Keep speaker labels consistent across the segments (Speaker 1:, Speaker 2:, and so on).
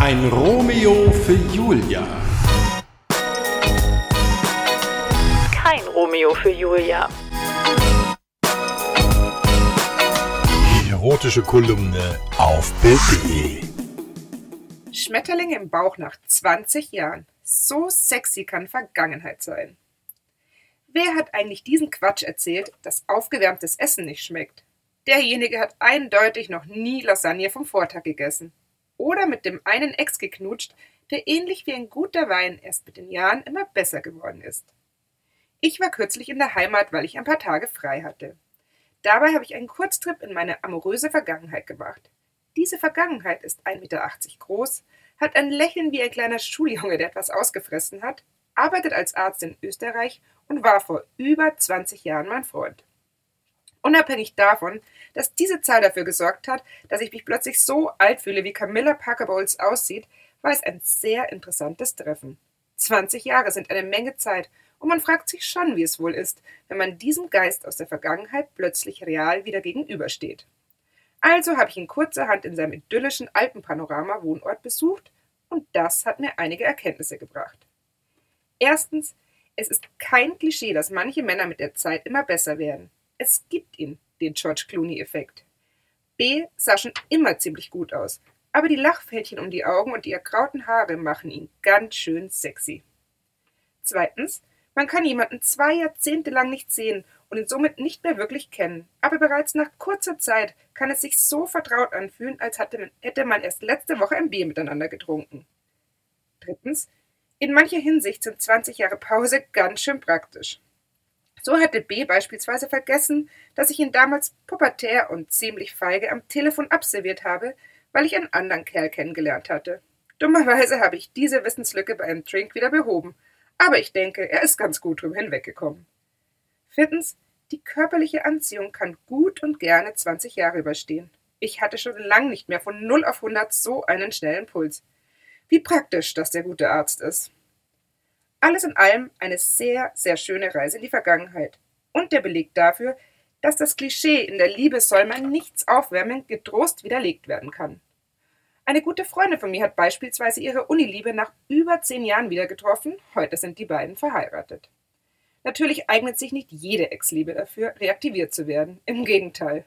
Speaker 1: Ein Romeo für Julia.
Speaker 2: Kein Romeo für Julia.
Speaker 3: Die erotische Kolumne auf Bild.de.
Speaker 4: Schmetterling im Bauch nach 20 Jahren. So sexy kann Vergangenheit sein. Wer hat eigentlich diesen Quatsch erzählt, dass aufgewärmtes Essen nicht schmeckt? Derjenige hat eindeutig noch nie Lasagne vom Vortag gegessen. Oder mit dem einen Ex geknutscht, der ähnlich wie ein guter Wein erst mit den Jahren immer besser geworden ist. Ich war kürzlich in der Heimat, weil ich ein paar Tage frei hatte. Dabei habe ich einen Kurztrip in meine amoröse Vergangenheit gemacht. Diese Vergangenheit ist 1,80 Meter groß, hat ein Lächeln wie ein kleiner Schuljunge, der etwas ausgefressen hat, arbeitet als Arzt in Österreich und war vor über 20 Jahren mein Freund. Unabhängig davon, dass diese Zahl dafür gesorgt hat, dass ich mich plötzlich so alt fühle, wie Camilla Parker Bowles aussieht, war es ein sehr interessantes Treffen. 20 Jahre sind eine Menge Zeit und man fragt sich schon, wie es wohl ist, wenn man diesem Geist aus der Vergangenheit plötzlich real wieder gegenübersteht. Also habe ich ihn kurzerhand in seinem idyllischen Alpenpanorama-Wohnort besucht und das hat mir einige Erkenntnisse gebracht. Erstens, es ist kein Klischee, dass manche Männer mit der Zeit immer besser werden. Es gibt ihn, den George Clooney-Effekt. B sah schon immer ziemlich gut aus, aber die Lachfältchen um die Augen und die ergrauten Haare machen ihn ganz schön sexy. Zweitens, man kann jemanden zwei Jahrzehnte lang nicht sehen und ihn somit nicht mehr wirklich kennen, aber bereits nach kurzer Zeit kann es sich so vertraut anfühlen, als hätte man erst letzte Woche ein Bier miteinander getrunken. Drittens, in mancher Hinsicht sind 20 Jahre Pause ganz schön praktisch. So hatte B beispielsweise vergessen, dass ich ihn damals pubertär und ziemlich feige am Telefon abserviert habe, weil ich einen anderen Kerl kennengelernt hatte. Dummerweise habe ich diese Wissenslücke bei einem Drink wieder behoben, aber ich denke, er ist ganz gut drüber hinweggekommen. Viertens, die körperliche Anziehung kann gut und gerne 20 Jahre überstehen. Ich hatte schon lang nicht mehr von 0 auf 100 so einen schnellen Puls. Wie praktisch, dass der gute Arzt ist. Alles in allem eine sehr, sehr schöne Reise in die Vergangenheit. Und der Beleg dafür, dass das Klischee in der Liebe soll man nichts aufwärmen, getrost widerlegt werden kann. Eine gute Freundin von mir hat beispielsweise ihre Uniliebe nach über zehn Jahren wieder getroffen. Heute sind die beiden verheiratet. Natürlich eignet sich nicht jede Ex-Liebe dafür, reaktiviert zu werden. Im Gegenteil.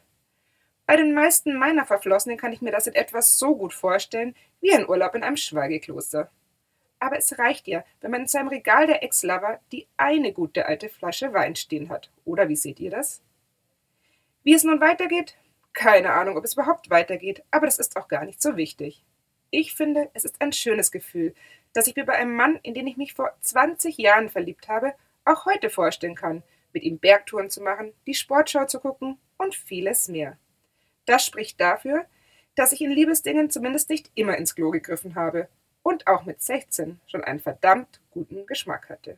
Speaker 4: Bei den meisten meiner Verflossenen kann ich mir das in etwas so gut vorstellen wie ein Urlaub in einem Schweigekloster. Aber es reicht ja, wenn man in seinem Regal der Ex-Lover die eine gute alte Flasche Wein stehen hat. Oder wie seht ihr das? Wie es nun weitergeht? Keine Ahnung, ob es überhaupt weitergeht, aber das ist auch gar nicht so wichtig. Ich finde, es ist ein schönes Gefühl, dass ich mir bei einem Mann, in den ich mich vor 20 Jahren verliebt habe, auch heute vorstellen kann, mit ihm Bergtouren zu machen, die Sportschau zu gucken und vieles mehr. Das spricht dafür, dass ich in Liebesdingen zumindest nicht immer ins Klo gegriffen habe und auch mit 16 schon einen verdammt guten Geschmack hatte.